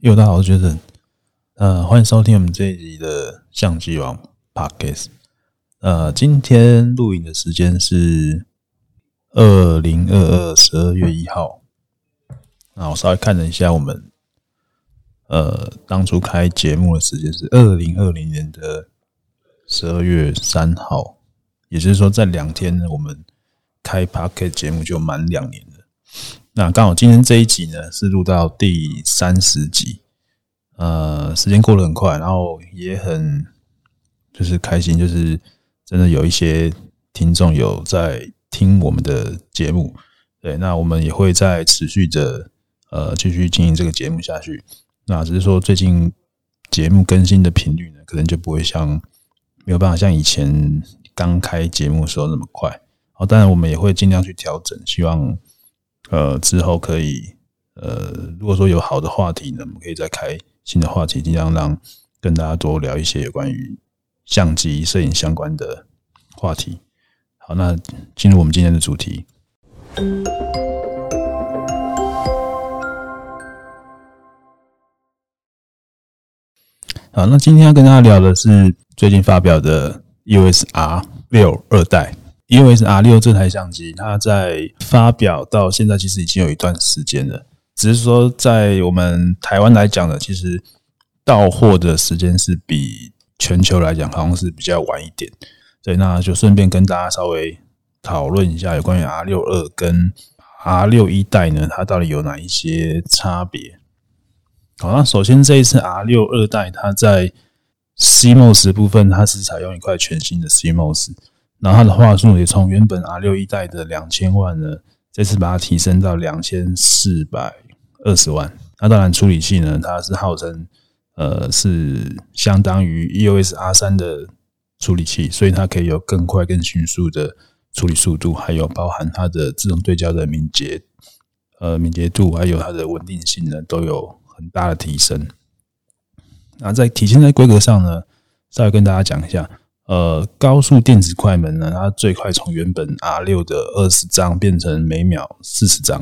又大家好，我是 Jason，呃，欢迎收听我们这一集的相机王 Podcast。呃，今天录影的时间是二零二二十二月一号。那我稍微看了一下，我们呃当初开节目的时间是二零二零年的十二月三号，也就是说，在两天呢，我们开 Podcast 节目就满两年了。那刚好今天这一集呢是录到第三十集，呃，时间过得很快，然后也很就是开心，就是真的有一些听众有在听我们的节目，对，那我们也会在持续的呃继续经营这个节目下去。那只是说最近节目更新的频率呢，可能就不会像没有办法像以前刚开节目的时候那么快。好，当然我们也会尽量去调整，希望。呃，之后可以，呃，如果说有好的话题呢，我们可以再开新的话题，尽量让跟大家多聊一些有关于相机、摄影相关的话题。好，那进入我们今天的主题。好，那今天要跟大家聊的是最近发表的 USR 六二代。因为是 R 六这台相机，它在发表到现在其实已经有一段时间了，只是说在我们台湾来讲呢，其实到货的时间是比全球来讲好像是比较晚一点。对，那就顺便跟大家稍微讨论一下有关于 R 六二跟 R 六一代呢，它到底有哪一些差别？好，那首先这一次 R 六二代，它在 CMOS 部分，它是采用一块全新的 CMOS。然后它的话术也从原本 R 六一代的两千万呢，这次把它提升到两千四百二十万。那当然处理器呢，它是号称呃是相当于 EOS R 三的处理器，所以它可以有更快、更迅速的处理速度，还有包含它的自动对焦的敏捷呃敏捷度，还有它的稳定性呢，都有很大的提升。那在体现在规格上呢，稍微跟大家讲一下。呃，高速电子快门呢，它最快从原本 R 六的二十张变成每秒四十张。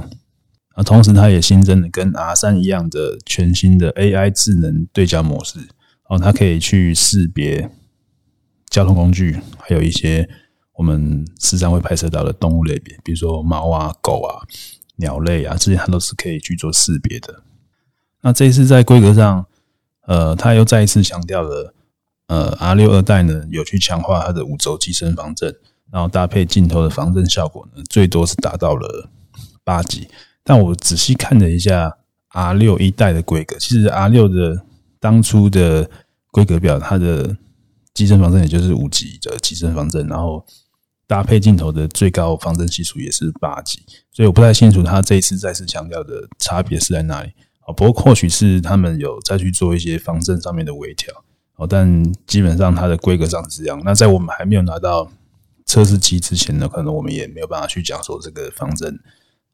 啊，同时它也新增了跟 R 三一样的全新的 AI 智能对焦模式。哦，它可以去识别交通工具，还有一些我们时常会拍摄到的动物类别，比如说猫啊、狗啊、鸟类啊，这些它都是可以去做识别的。那这一次在规格上，呃，它又再一次强调了。呃，R 六二代呢，有去强化它的五轴机身防震，然后搭配镜头的防震效果呢，最多是达到了八级。但我仔细看了一下 R 六一代的规格，其实 R 六的当初的规格表，它的机身防震也就是五级的机身防震，然后搭配镜头的最高防震系数也是八级，所以我不太清楚它这一次再次强调的差别是在哪里。啊，不过或许是他们有再去做一些防震上面的微调。哦，但基本上它的规格上是这样。那在我们还没有拿到测试机之前呢，可能我们也没有办法去讲说这个防震，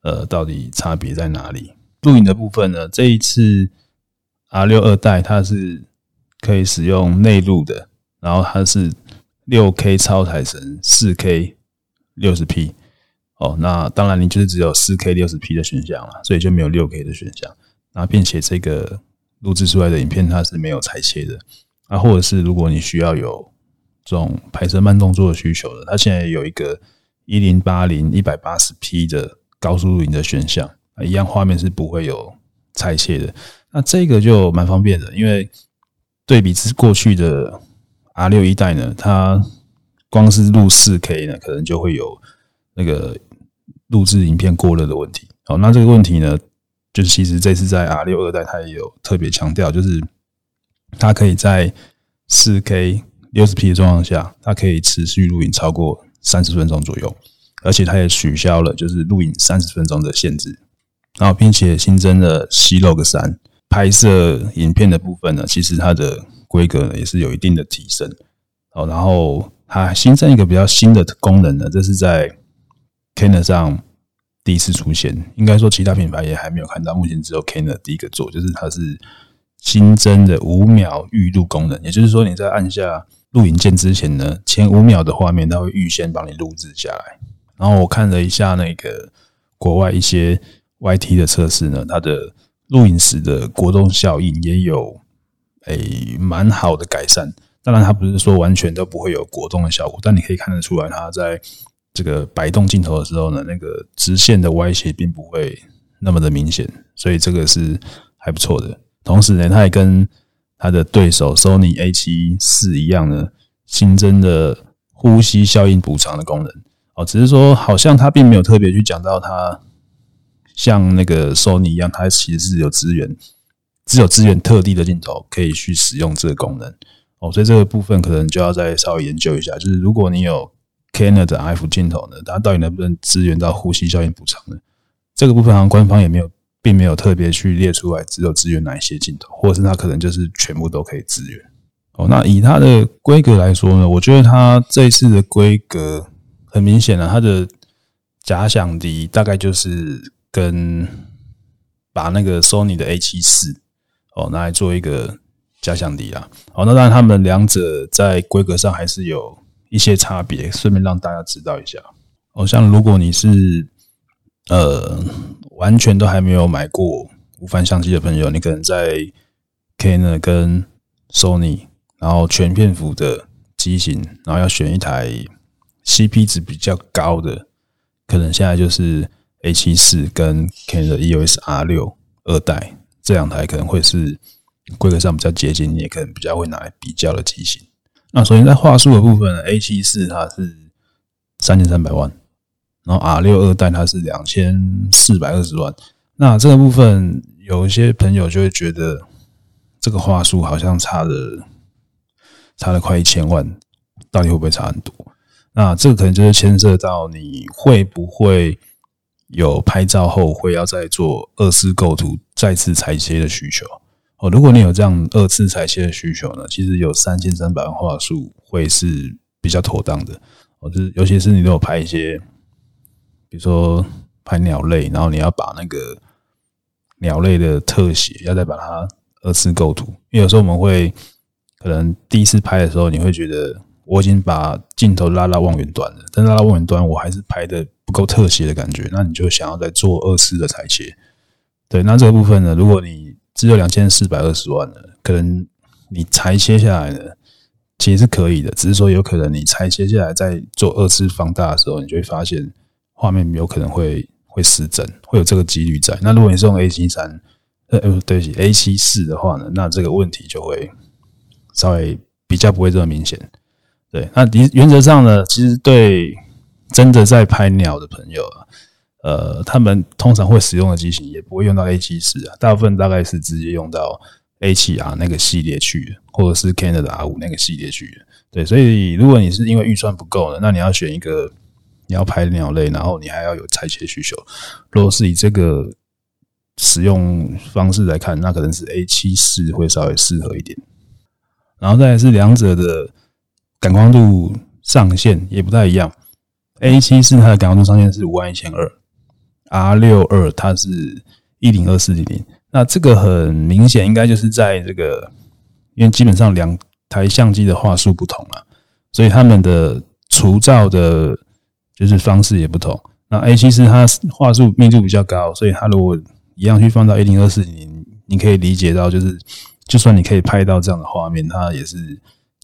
呃，到底差别在哪里。录影的部分呢，这一次 R 六二代它是可以使用内录的，然后它是六 K 超彩神，四 K 六十 P。哦，那当然你就是只有四 K 六十 P 的选项了，所以就没有六 K 的选项。那并且这个录制出来的影片它是没有裁切的。啊，或者是如果你需要有这种拍摄慢动作的需求的，它现在有一个一零八零一百八十 P 的高速录影的选项，一样画面是不会有裁切的。那这个就蛮方便的，因为对比之过去的 R 六一代呢，它光是录四 K 呢，可能就会有那个录制影片过热的问题。好，那这个问题呢，就是其实这次在 R 六二代它也有特别强调，就是。它可以在四 K 六十 P 的状况下，它可以持续录影超过三十分钟左右，而且它也取消了就是录影三十分钟的限制，然后并且新增了 C-Log 三拍摄影片的部分呢，其实它的规格也是有一定的提升。哦，然后它新增一个比较新的功能呢，这是在 Canon 上第一次出现，应该说其他品牌也还没有看到，目前只有 Canon 第一个做，就是它是。新增的五秒预录功能，也就是说，你在按下录影键之前呢，前五秒的画面它会预先帮你录制下来。然后我看了一下那个国外一些 YT 的测试呢，它的录影时的果冻效应也有诶蛮好的改善。当然，它不是说完全都不会有果冻的效果，但你可以看得出来，它在这个摆动镜头的时候呢，那个直线的歪斜并不会那么的明显，所以这个是还不错的。同时呢，它也跟它的对手 Sony A7 IV 一样呢，新增的呼吸效应补偿的功能。哦，只是说好像它并没有特别去讲到它像那个 Sony 一样，它其实是有资源，只有资源特定的镜头可以去使用这个功能。哦，所以这个部分可能就要再稍微研究一下。就是如果你有 Canon 的 F 镜头呢，它到底能不能支援到呼吸效应补偿呢？这个部分好像官方也没有，并没有特别去列出来，只有支援哪一些镜头，或者是它可能就是全部都可以支援。哦，那以它的规格来说呢，我觉得它这一次的规格很明显了，它的假想敌大概就是跟把那个 Sony 的 A7 IV 哦拿来做一个。假想敌啦，好，那当然他们两者在规格上还是有一些差别，顺便让大家知道一下。哦，像如果你是呃完全都还没有买过无反相机的朋友，你可能在 Canon 跟 Sony，然后全片幅的机型，然后要选一台 CP 值比较高的，可能现在就是 A7 四跟 Canon 的 EOS R6 二代这两台可能会是。规格上比较接近，也可能比较会拿来比较的机型。那首先在画素的部分，A 七四它是三千三百万，然后 R 六二代它是两千四百二十万。那这个部分有一些朋友就会觉得这个画素好像差了差了快一千万，到底会不会差很多？那这个可能就是牵涉到你会不会有拍照后会要再做二次构图、再次裁切的需求。哦，如果你有这样二次裁切的需求呢，其实有三千三百万画素会是比较妥当的。哦，就是尤其是你都有拍一些，比如说拍鸟类，然后你要把那个鸟类的特写要再把它二次构图，因为有时候我们会可能第一次拍的时候，你会觉得我已经把镜头拉到望远端了，但拉到望远端我还是拍的不够特写的感觉，那你就想要再做二次的裁切。对，那这个部分呢，如果你只有两千四百二十万的，可能你裁切下来呢，其实是可以的，只是说有可能你裁切下来再做二次放大的时候，你就会发现画面有可能会会失真，会有这个几率在。那如果你是用 A 七三，呃，对不起，A 七四的话呢，那这个问题就会稍微比较不会这么明显。对，那原原则上呢，其实对真的在拍鸟的朋友啊。呃，他们通常会使用的机型也不会用到 A 七四啊，大部分大概是直接用到 A 七 R 那个系列去，或者是 Canon 的 R 五那个系列去。对，所以如果你是因为预算不够的，那你要选一个你要拍鸟类，然后你还要有裁切需求，如果是以这个使用方式来看，那可能是 A 七四会稍微适合一点。然后再来是两者的感光度上限也不太一样，A 七四它的感光度上限是五万一千二。R 六二它是一零二四零零，那这个很明显应该就是在这个，因为基本上两台相机的话术不同了，所以他们的除噪的，就是方式也不同。那 A 七四它画素密度比较高，所以它如果一样去放到一零二四零，你可以理解到，就是就算你可以拍到这样的画面，它也是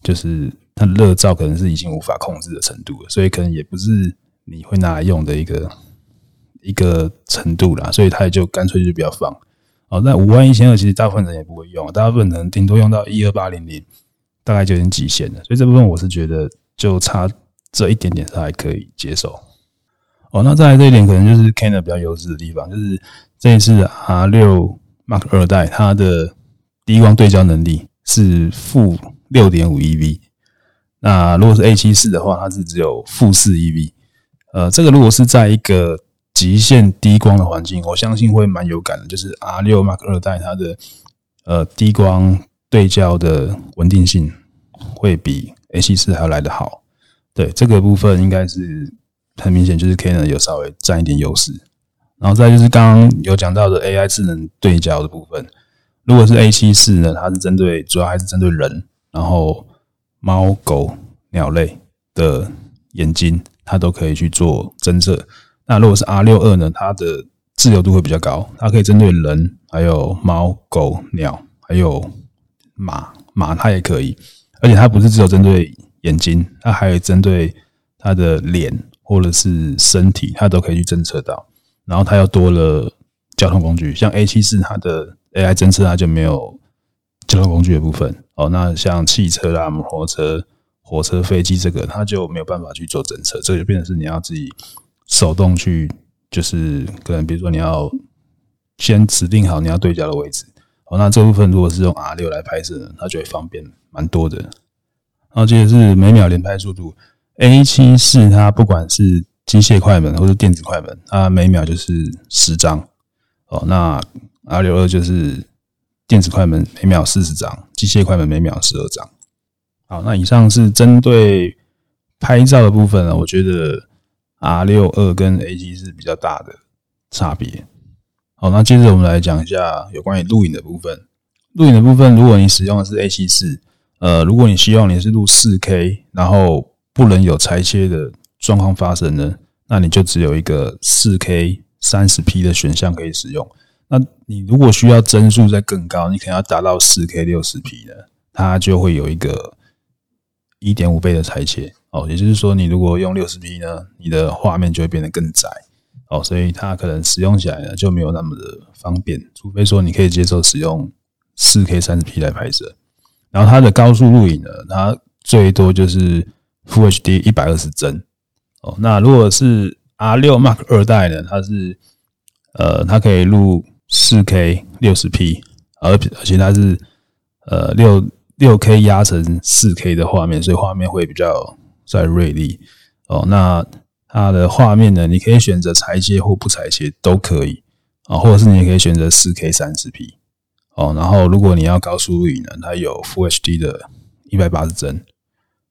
就是它的热噪可能是已经无法控制的程度了，所以可能也不是你会拿来用的一个。一个程度啦，所以他也就干脆就不要放。哦，那五万一千二其实大部分人也不会用，大部分人顶多用到一二八零零，大概就已经极限了。所以这部分我是觉得就差这一点点是还可以接受。哦，那再来这一点可能就是 Canon 比较优势的地方，就是这一次 R 六 Mark 二代它的低光对焦能力是负六点五 EV，那如果是 A 七四的话，它是只有负四 EV。呃，这个如果是在一个极限低光的环境，我相信会蛮有感的。就是 R 六 Mark 二代它的呃低光对焦的稳定性会比 A 七四还要来得好。对，这个部分应该是很明显，就是 Canon 有稍微占一点优势。然后再就是刚刚有讲到的 AI 智能对焦的部分，如果是 A 七四呢，它是针对主要还是针对人，然后猫狗鸟类的眼睛，它都可以去做侦测。那如果是 R 六二呢？它的自由度会比较高，它可以针对人，还有猫、狗、鸟，还有马，马它也可以，而且它不是只有针对眼睛，它还有针对它的脸或者是身体，它都可以去侦测到。然后它又多了交通工具，像 A 七四它的 AI 侦测它就没有交通工具的部分哦。那像汽车啦、摩托车、火车、飞机这个，它就没有办法去做侦测，这就变成是你要自己手动去。就是可能，比如说你要先指定好你要对焦的位置，哦，那这部分如果是用 R 六来拍摄呢，它就会方便蛮多的。然后接着是每秒连拍速度，A 七四它不管是机械快门或者电子快门，它每秒就是十张，哦，那 R 六二就是电子快门每秒四十张，机械快门每秒十二张。好，那以上是针对拍照的部分呢，我觉得。R 六二跟 A 七四比较大的差别。好，那接着我们来讲一下有关于录影的部分。录影的部分，如果你使用的是 A 七四，呃，如果你希望你是录四 K，然后不能有裁切的状况发生呢，那你就只有一个四 K 三十 P 的选项可以使用。那你如果需要帧数再更高，你可能要达到四 K 六十 P 的，它就会有一个一点五倍的裁切。哦，也就是说，你如果用六十 P 呢，你的画面就会变得更窄。哦，所以它可能使用起来呢就没有那么的方便，除非说你可以接受使用四 K 三十 P 来拍摄。然后它的高速录影呢，它最多就是 Full HD 一百二十帧。哦，那如果是 R 六 Mark 二代呢，它是呃，它可以录四 K 六十 P，而而且它是呃六六 K 压成四 K 的画面，所以画面会比较。在锐利哦，那它的画面呢？你可以选择裁切或不裁切都可以啊，或者是你也可以选择四 K 三十 P 哦。然后如果你要高速录影呢，它有 Full HD 的一百八十帧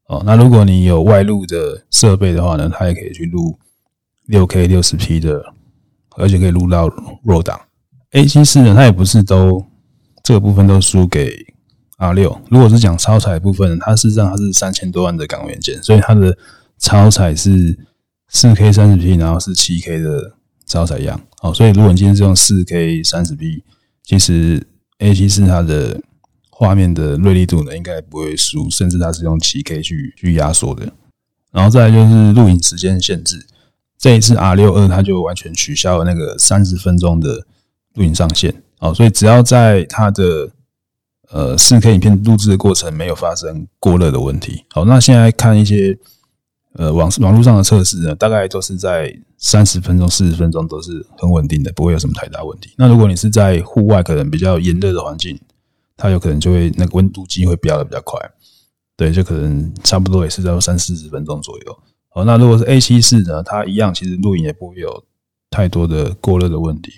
哦。那如果你有外录的设备的话呢，它也可以去录六 K 六十 P 的，而且可以录到 RAW 档。A 七四呢，它也不是都这个部分都输给。R 六，如果是讲超采部分，它事实上它是三千多万的感光元件，所以它的超采是四 K 三十 P，然后是七 K 的超裁样。哦，所以如果你今天是用四 K 三十 P，其实 A 七四它的画面的锐利度呢，应该不会输，甚至它是用七 K 去去压缩的。然后再来就是录影时间限制，这一次 R 六二它就完全取消了那个三十分钟的录影上限。哦，所以只要在它的呃，四 K 影片录制的过程没有发生过热的问题。好，那现在看一些呃网网络上的测试呢，大概都是在三十分钟、四十分钟都是很稳定的，不会有什么太大问题。那如果你是在户外，可能比较炎热的环境，它有可能就会那个温度计会飙的比较快。对，就可能差不多也是在三四十分钟左右。好，那如果是 A 七四呢，它一样，其实录影也不会有太多的过热的问题，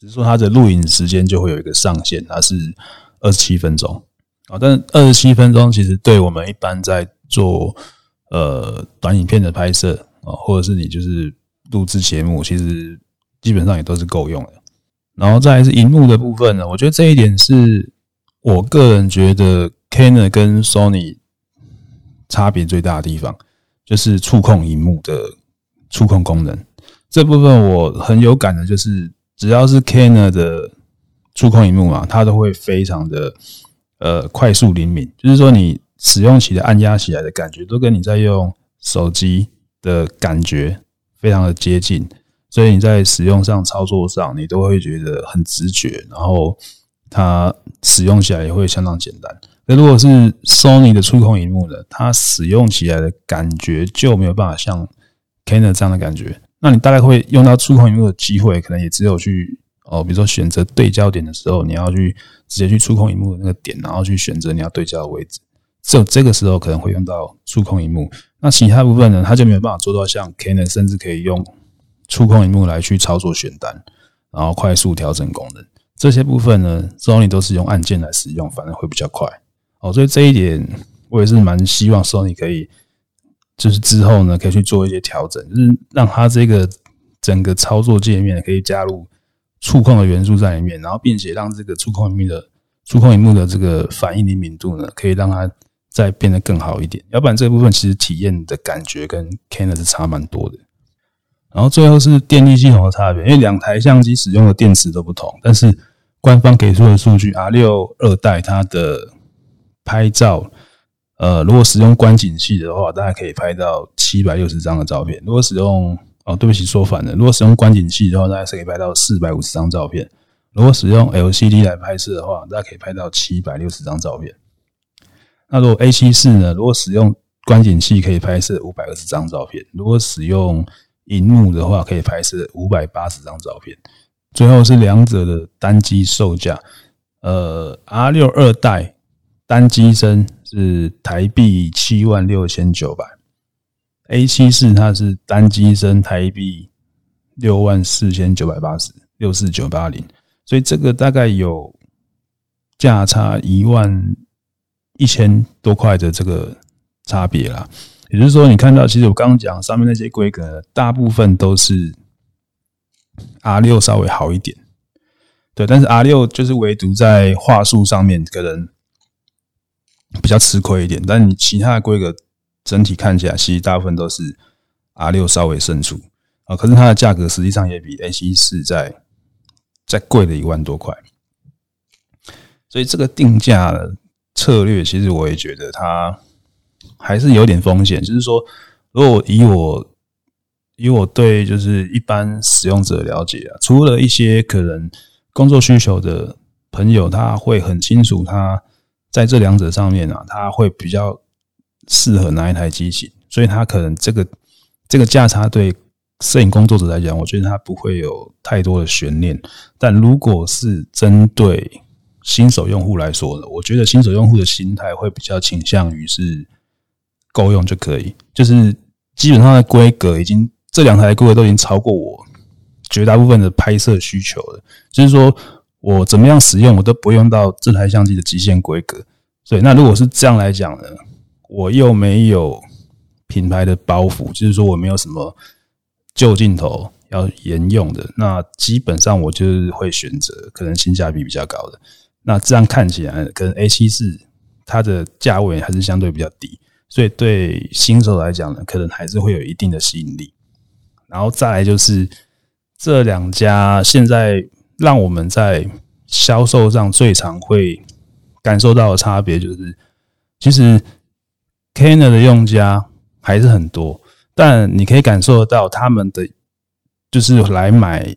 只是说它的录影时间就会有一个上限，它是。二十七分钟啊，但二十七分钟其实对我们一般在做呃短影片的拍摄啊，或者是你就是录制节目，其实基本上也都是够用的。然后再是荧幕的部分呢，我觉得这一点是我个人觉得 Canon 跟 Sony 差别最大的地方，就是触控荧幕的触控功能。这部分我很有感的，就是只要是 Canon 的。触控荧幕嘛，它都会非常的呃快速灵敏，就是说你使用起来按压起来的感觉，都跟你在用手机的感觉非常的接近，所以你在使用上操作上，你都会觉得很直觉，然后它使用起来也会相当简单。那如果是 Sony 的触控荧幕呢，它使用起来的感觉就没有办法像 Canon 这样的感觉，那你大概会用到触控荧幕的机会，可能也只有去。哦，比如说选择对焦点的时候，你要去直接去触控荧幕的那个点，然后去选择你要对焦的位置。只有这个时候可能会用到触控荧幕。那其他部分呢，它就没有办法做到像 Canon 甚至可以用触控荧幕来去操作选单，然后快速调整功能。这些部分呢，Sony 都是用按键来使用，反而会比较快。哦，所以这一点我也是蛮希望 Sony 可以，就是之后呢可以去做一些调整，就是让它这个整个操作界面可以加入。触控的元素在里面，然后并且让这个触控荧幕的触控荧幕的这个反应灵敏度呢，可以让它再变得更好一点。要不然这部分其实体验的感觉跟 Canon 是差蛮多的。然后最后是电力系统的差别，因为两台相机使用的电池都不同，但是官方给出的数据，R 六二代它的拍照，呃，如果使用观景器的话，大概可以拍到七百六十张的照片；如果使用哦，对不起，说反了，如果使用观景器的话，大概是可以拍到四百五十张照片；如果使用 LCD 来拍摄的话，大概可以拍到七百六十张照片。那如果 A 七四呢？如果使用观景器可以拍摄五百二十张照片，如果使用荧幕的话，可以拍摄五百八十张照片。最后是两者的单机售价，呃，R 六二代单机身是台币七万六千九百，A 七四它是单机身台币六万四千九百八十六四九八零，所以这个大概有价差一万一千多块的这个差别啦。也就是说，你看到，其实我刚刚讲上面那些规格，大部分都是 R 六稍微好一点，对，但是 R 六就是唯独在话术上面可能比较吃亏一点，但你其他的规格整体看起来，其实大部分都是 R 六稍微胜出啊。可是它的价格实际上也比 A 七四在再贵了一万多块，所以这个定价策略，其实我也觉得它。还是有点风险，就是说，如果以我以我对就是一般使用者了解啊，除了一些可能工作需求的朋友，他会很清楚他在这两者上面啊，他会比较适合哪一台机型，所以他可能这个这个价差对摄影工作者来讲，我觉得他不会有太多的悬念。但如果是针对新手用户来说呢，我觉得新手用户的心态会比较倾向于是。够用就可以，就是基本上的规格已经这两台规格都已经超过我绝大部分的拍摄需求了。就是说我怎么样使用，我都不用到这台相机的极限规格。所以，那如果是这样来讲呢，我又没有品牌的包袱，就是说我没有什么旧镜头要沿用的，那基本上我就是会选择可能性价比比较高的。那这样看起来，可能 A 七四它的价位还是相对比较低。所以对新手来讲呢，可能还是会有一定的吸引力。然后再来就是这两家现在让我们在销售上最常会感受到的差别，就是其实 Canon 的用家还是很多，但你可以感受到他们的就是来买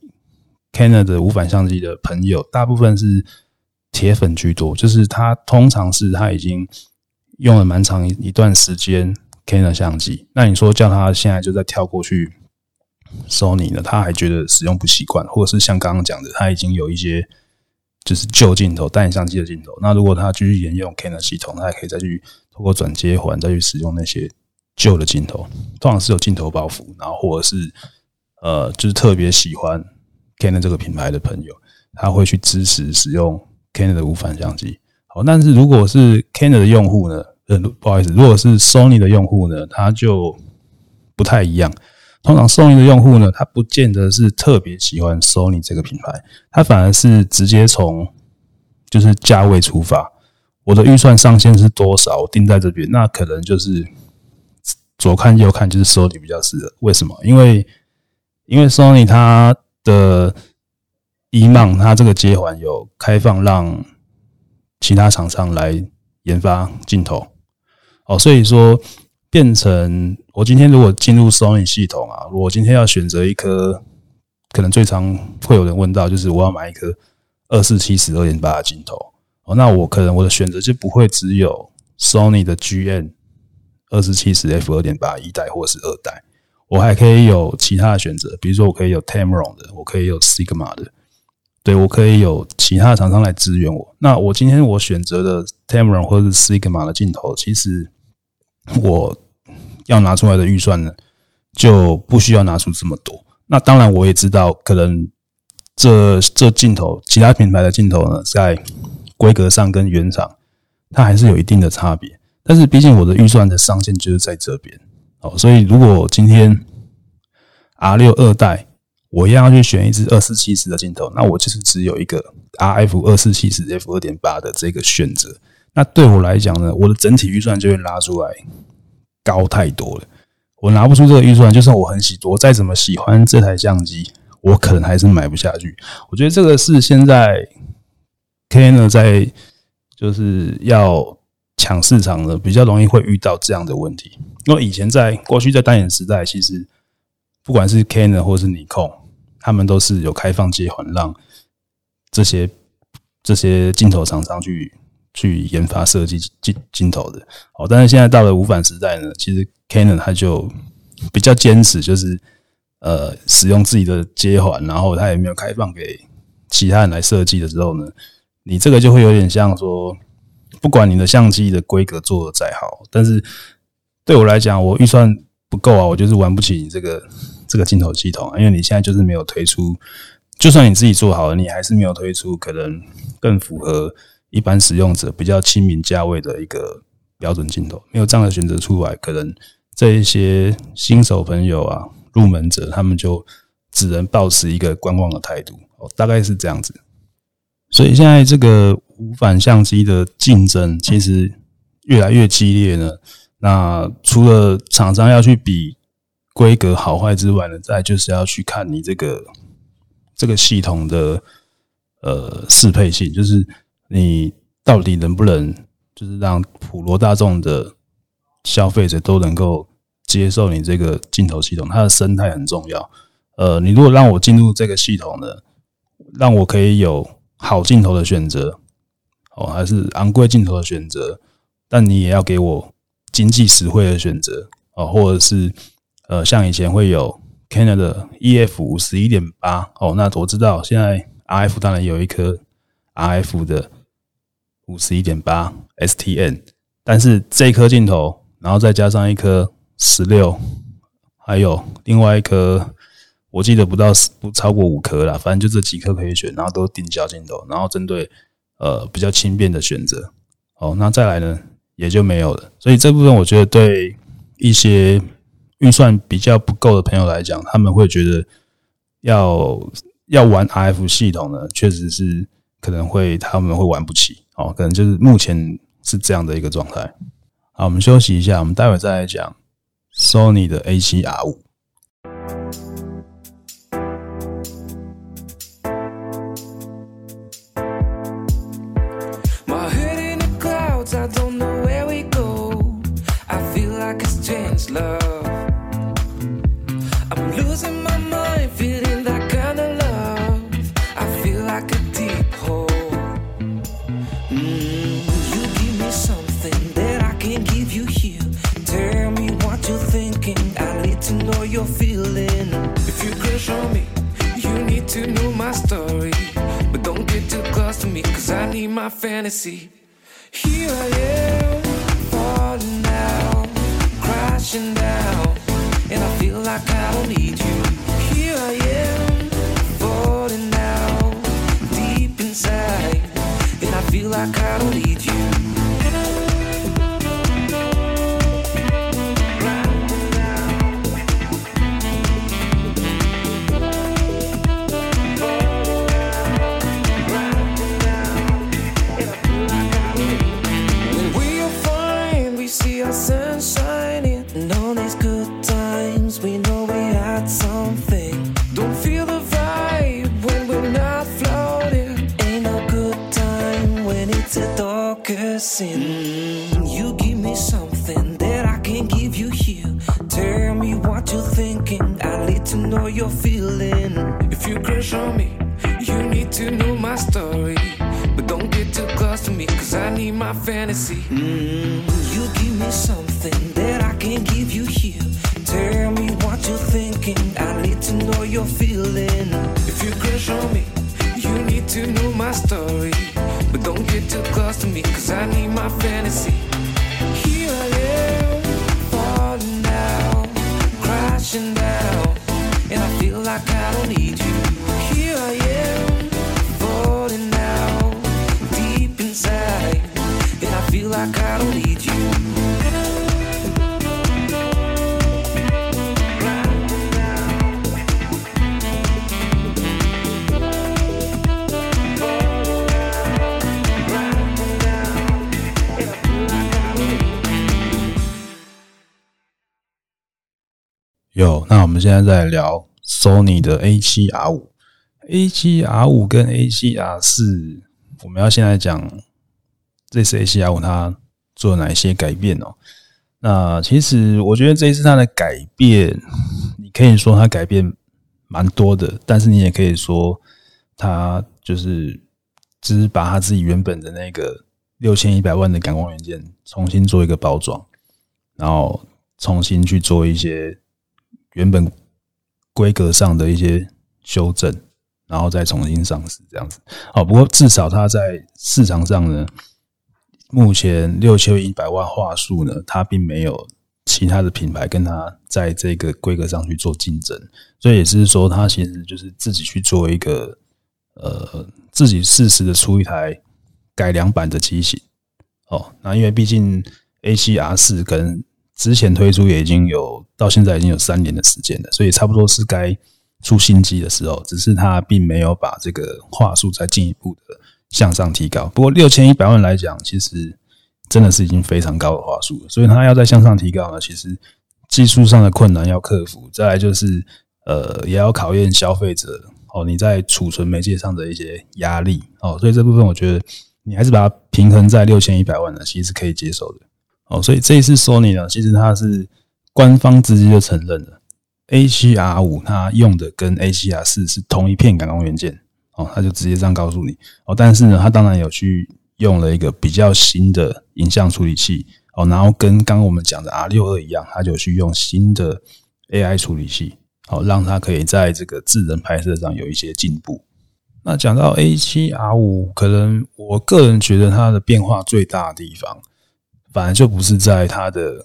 Canon 的无反相机的朋友，大部分是铁粉居多，就是他通常是他已经。用了蛮长一一段时间 Canon 相机，那你说叫他现在就在跳过去 Sony 呢？他还觉得使用不习惯，或者是像刚刚讲的，他已经有一些就是旧镜头、单眼相机的镜头。那如果他继续沿用 Canon 系统，他还可以再去透过转接环再去使用那些旧的镜头，通常是有镜头包袱，然后或者是呃，就是特别喜欢 Canon 这个品牌的朋友，他会去支持使用 Canon 的无反相机。好但是如果是 Canon 的用户呢？呃，不好意思，如果是 Sony 的用户呢，他就不太一样。通常 Sony 的用户呢，他不见得是特别喜欢 Sony 这个品牌，他反而是直接从就是价位出发。我的预算上限是多少？我定在这边，那可能就是左看右看就是 Sony 比较适合。为什么？因为因为 Sony 它的伊曼它这个接环有开放让。其他厂商来研发镜头，哦，所以说变成我今天如果进入 Sony 系统啊，我今天要选择一颗，可能最常会有人问到，就是我要买一颗二四七十二点八的镜头，哦，那我可能我的选择就不会只有 Sony 的 GM 二四七十 F 二点八一代或是二代，我还可以有其他的选择，比如说我可以有 Tamron 的，我可以有 Sigma 的。对，我可以有其他厂商来支援我。那我今天我选择的 Tamron 或者 Sigma 的镜头，其实我要拿出来的预算呢，就不需要拿出这么多。那当然，我也知道，可能这这镜头其他品牌的镜头呢，在规格上跟原厂它还是有一定的差别。但是毕竟我的预算的上限就是在这边，哦，所以如果今天 R 六二代。我一样要去选一支二四七十的镜头，那我就是只有一个 R F 二四七十 F 二点八的这个选择。那对我来讲呢，我的整体预算就会拉出来高太多了。我拿不出这个预算，就算我很喜，我再怎么喜欢这台相机，我可能还是买不下去。我觉得这个是现在 Canon 在就是要抢市场的，比较容易会遇到这样的问题。因为以前在过去在单眼时代，其实不管是 Canon 或是尼康，他们都是有开放接环，让这些这些镜头厂商去。去研发设计镜镜头的，哦，但是现在到了无反时代呢，其实 Canon 它就比较坚持，就是呃使用自己的接环，然后它也没有开放给其他人来设计的时候呢，你这个就会有点像说，不管你的相机的规格做得再好，但是对我来讲，我预算不够啊，我就是玩不起你这个这个镜头系统，因为你现在就是没有推出，就算你自己做好了，你还是没有推出可能更符合。一般使用者比较亲民价位的一个标准镜头，没有这样的选择出来，可能这一些新手朋友啊、入门者，他们就只能抱持一个观望的态度，哦，大概是这样子。所以现在这个无反相机的竞争其实越来越激烈呢。那除了厂商要去比规格好坏之外呢，再就是要去看你这个这个系统的呃适配性，就是。你到底能不能，就是让普罗大众的消费者都能够接受你这个镜头系统？它的生态很重要。呃，你如果让我进入这个系统呢，让我可以有好镜头的选择，哦，还是昂贵镜头的选择，但你也要给我经济实惠的选择，哦，或者是呃，像以前会有 Canon 的 EF 五十一点八，哦，那我知道现在 RF 当然有一颗 RF 的。五十一点八 STN，但是这颗镜头，然后再加上一颗十六，还有另外一颗，我记得不到不超过五颗啦，反正就这几颗可以选，然后都定焦镜头，然后针对呃比较轻便的选择，哦，那再来呢也就没有了。所以这部分我觉得对一些预算比较不够的朋友来讲，他们会觉得要要玩 RF 系统呢，确实是可能会他们会玩不起。哦，可能就是目前是这样的一个状态。好，我们休息一下，我们待会再来讲 Sony 的 A7R 五。touching down, and I feel like I don't need you. Here I am, falling now, deep inside, and I feel like I don't need. you. 有，那我们现在在聊 Sony 的 A7R5。A7R5 跟 A7R4，我们要现在讲这次 A7R5 它做了哪一些改变哦？那其实我觉得这一次它的改变，你可以说它改变蛮多的，但是你也可以说它就是只是把它自己原本的那个六千一百万的感光元件重新做一个包装，然后重新去做一些原本规格上的一些修正，然后再重新上市这样子。好，不过至少它在市场上呢。目前六千一百万画素呢，它并没有其他的品牌跟它在这个规格上去做竞争，所以也是说，它其实就是自己去做一个呃，自己适时的出一台改良版的机型哦。那因为毕竟 A7R4 跟之前推出也已经有到现在已经有三年的时间了，所以差不多是该出新机的时候，只是它并没有把这个话术再进一步的。向上提高，不过六千一百万来讲，其实真的是已经非常高的话术了，所以它要再向上提高呢，其实技术上的困难要克服，再来就是呃，也要考验消费者哦，你在储存媒介上的一些压力哦，所以这部分我觉得你还是把它平衡在六千一百万呢，其实是可以接受的哦。所以这一次 Sony 呢，其实它是官方直接就承认了 A7R5 它用的跟 A7R4 是同一片感光元件。哦，他就直接这样告诉你哦，但是呢，他当然有去用了一个比较新的影像处理器哦，然后跟刚刚我们讲的 R 六二一样，他就去用新的 AI 处理器，好让它可以在这个智能拍摄上有一些进步。那讲到 A 七 R 五，可能我个人觉得它的变化最大的地方，反而就不是在它的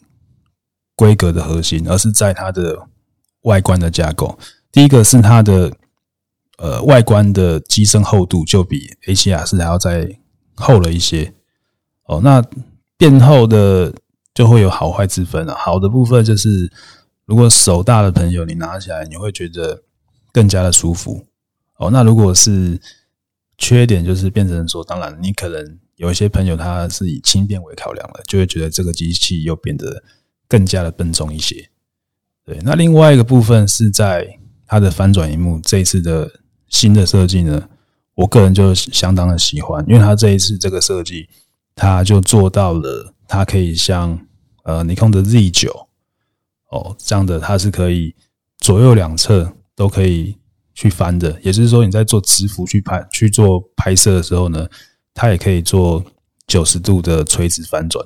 规格的核心，而是在它的外观的架构。第一个是它的。呃，外观的机身厚度就比 A7R 四还要再厚了一些哦。那变厚的就会有好坏之分了。好的部分就是，如果手大的朋友，你拿起来你会觉得更加的舒服哦。那如果是缺点，就是变成说，当然你可能有一些朋友他是以轻便为考量的，就会觉得这个机器又变得更加的笨重一些。对，那另外一个部分是在它的翻转荧幕这一次的。新的设计呢，我个人就相当的喜欢，因为它这一次这个设计，它就做到了，它可以像呃尼康的 Z 九哦这样的，它是可以左右两侧都可以去翻的，也就是说你在做直幅去拍去做拍摄的时候呢，它也可以做九十度的垂直翻转，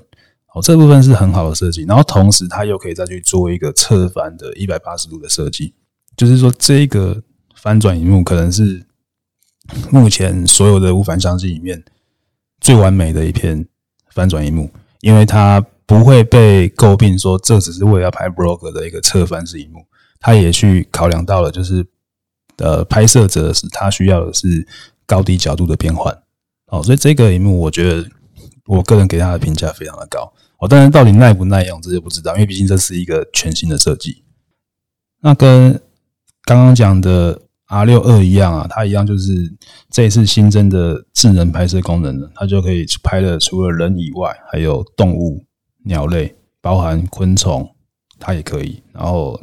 哦这部分是很好的设计，然后同时它又可以再去做一个侧翻的一百八十度的设计，就是说这个。翻转荧幕可能是目前所有的无反相机里面最完美的一片翻转荧幕，因为它不会被诟病说这只是为了要拍 vlog 的一个侧翻式荧幕，它也去考量到了，就是呃拍摄者是他需要的是高低角度的变换，哦，所以这个萤幕我觉得我个人给它的评价非常的高，哦，当然到底耐不耐用这就不知道，因为毕竟这是一个全新的设计，那跟刚刚讲的。R 六二一样啊，它一样就是这一次新增的智能拍摄功能呢，它就可以拍的除了人以外，还有动物、鸟类，包含昆虫，它也可以。然后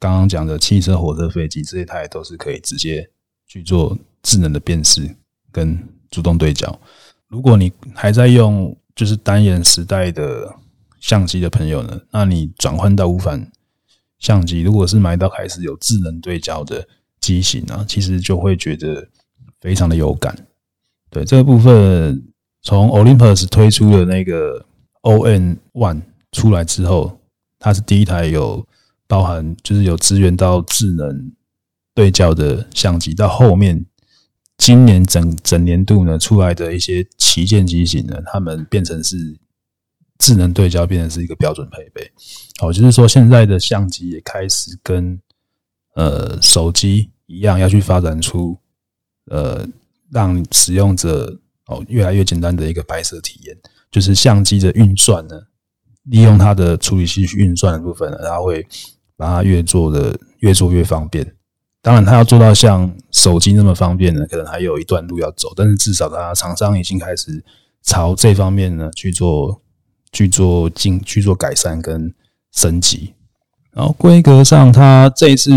刚刚讲的汽车、火车、飞机这些，它也都是可以直接去做智能的辨识跟主动对焦。如果你还在用就是单眼时代的相机的朋友呢，那你转换到无反相机，如果是买到开始有智能对焦的。机型啊，其实就会觉得非常的有感。对这个部分，从 Olympus 推出的那个 ON One 出来之后，它是第一台有包含就是有支援到智能对焦的相机。到后面今年整整年度呢出来的一些旗舰机型呢，它们变成是智能对焦，变成是一个标准配备。哦，就是说现在的相机也开始跟呃手机。一样要去发展出，呃，让使用者哦越来越简单的一个拍摄体验，就是相机的运算呢，利用它的处理器去运算的部分呢，它会把它越做的越做越方便。当然，它要做到像手机那么方便呢，可能还有一段路要走，但是至少它厂商已经开始朝这方面呢去做去做进去做改善跟升级。然后规格上，它这一次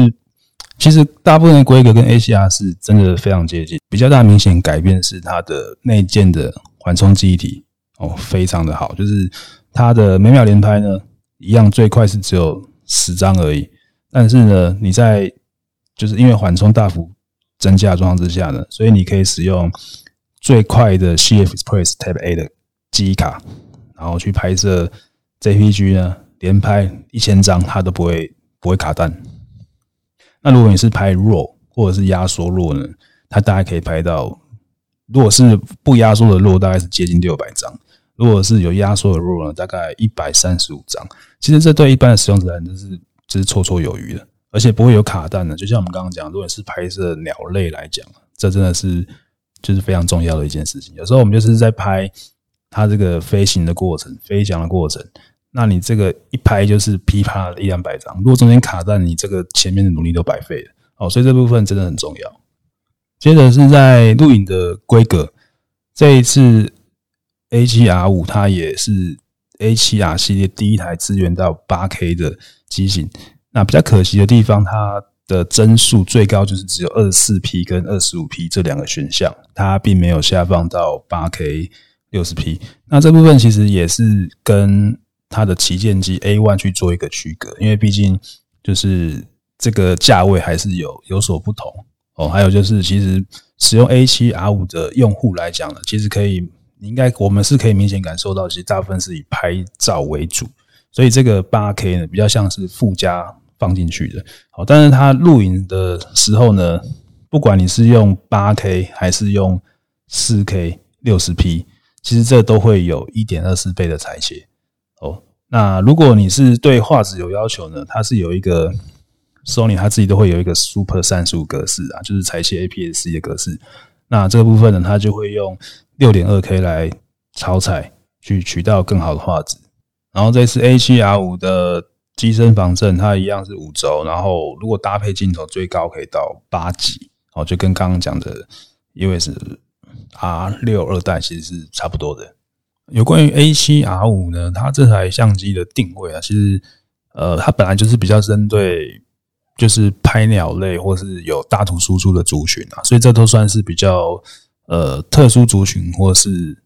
其实大部分的规格跟 ACR 是真的非常接近，比较大明显改变是它的内建的缓冲记忆体哦，非常的好，就是它的每秒连拍呢，一样最快是只有十张而已，但是呢，你在就是因为缓冲大幅增加状况之下呢，所以你可以使用最快的 CF Express Type A 的记忆卡，然后去拍摄 JPG 呢。连拍一千张，它都不会不会卡弹。那如果你是拍 RAW 或者是压缩 RAW 呢，它大概可以拍到，如果是不压缩的 RAW，大概是接近六百张；如果是有压缩的 RAW 呢，大概一百三十五张。其实这对一般的使用者来讲，就是就是绰绰有余的，而且不会有卡弹的。就像我们刚刚讲，如果是拍摄鸟类来讲，这真的是就是非常重要的一件事情。有时候我们就是在拍它这个飞行的过程、飞翔的过程。那你这个一拍就是噼啪一两百张，如果中间卡弹，你这个前面的努力都白费了哦。所以这部分真的很重要。接着是在录影的规格，这一次 A7R5 它也是 A7R 系列第一台支援到 8K 的机型。那比较可惜的地方，它的帧数最高就是只有二十四 P 跟二十五 P 这两个选项，它并没有下放到 8K 六十 P。那这部分其实也是跟它的旗舰机 A One 去做一个区隔，因为毕竟就是这个价位还是有有所不同哦。还有就是，其实使用 A7R5 的用户来讲呢，其实可以，应该我们是可以明显感受到，其实大部分是以拍照为主，所以这个 8K 呢比较像是附加放进去的。好，但是它录影的时候呢，不管你是用 8K 还是用 4K 60P，其实这都会有1.24倍的裁切。哦，那如果你是对画质有要求呢，它是有一个 Sony 它自己都会有一个 Super 三十五格式啊，就是裁切 APS-C 的格式。那这个部分呢，它就会用六点二 K 来超裁，去取到更好的画质。然后这次 A7R5 的机身防震，它一样是五轴，然后如果搭配镜头，最高可以到八级，哦，就跟刚刚讲的 EOS R 六二代其实是差不多的。有关于 A7R5 呢，它这台相机的定位啊，其实呃，它本来就是比较针对就是拍鸟类或是有大图输出的族群啊，所以这都算是比较呃特殊族群或是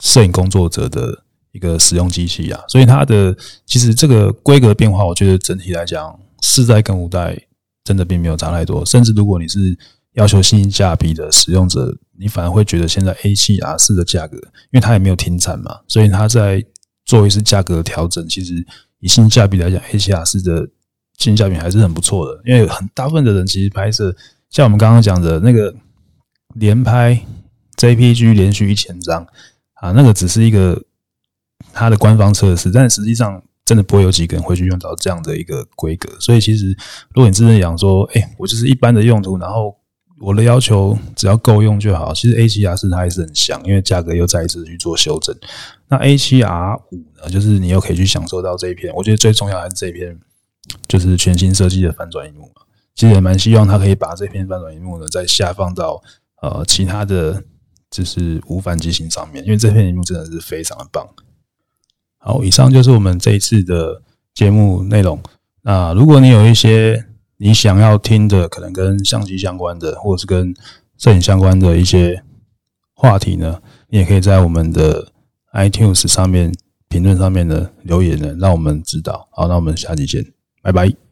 摄影工作者的一个使用机器啊，所以它的其实这个规格变化，我觉得整体来讲，四代跟五代真的并没有差太多，甚至如果你是要求性价比的使用者。你反而会觉得现在 A7R4 的价格，因为它也没有停产嘛，所以它在做一次价格调整。其实以性价比来讲，A7R4 的性价比还是很不错的。因为很大部分的人其实拍摄，像我们刚刚讲的那个连拍 JPG 连续一千张啊，那个只是一个它的官方测试，但实际上真的不会有几个人会去用到这样的一个规格。所以其实如果你真的想说，哎，我就是一般的用途，然后我的要求只要够用就好。其实 A7R4 它还是很香，因为价格又再一次去做修正。那 A7R5 呢，就是你又可以去享受到这一片。我觉得最重要还是这一片，就是全新设计的翻转荧幕。其实也蛮希望它可以把这片翻转荧幕呢，再下放到呃其他的就是无反机型上面，因为这片荧幕真的是非常的棒。好，以上就是我们这一次的节目内容。那如果你有一些你想要听的，可能跟相机相关的，或者是跟摄影相关的一些话题呢，你也可以在我们的 iTunes 上面评论上面的留言呢，让我们知道。好，那我们下期见，拜拜。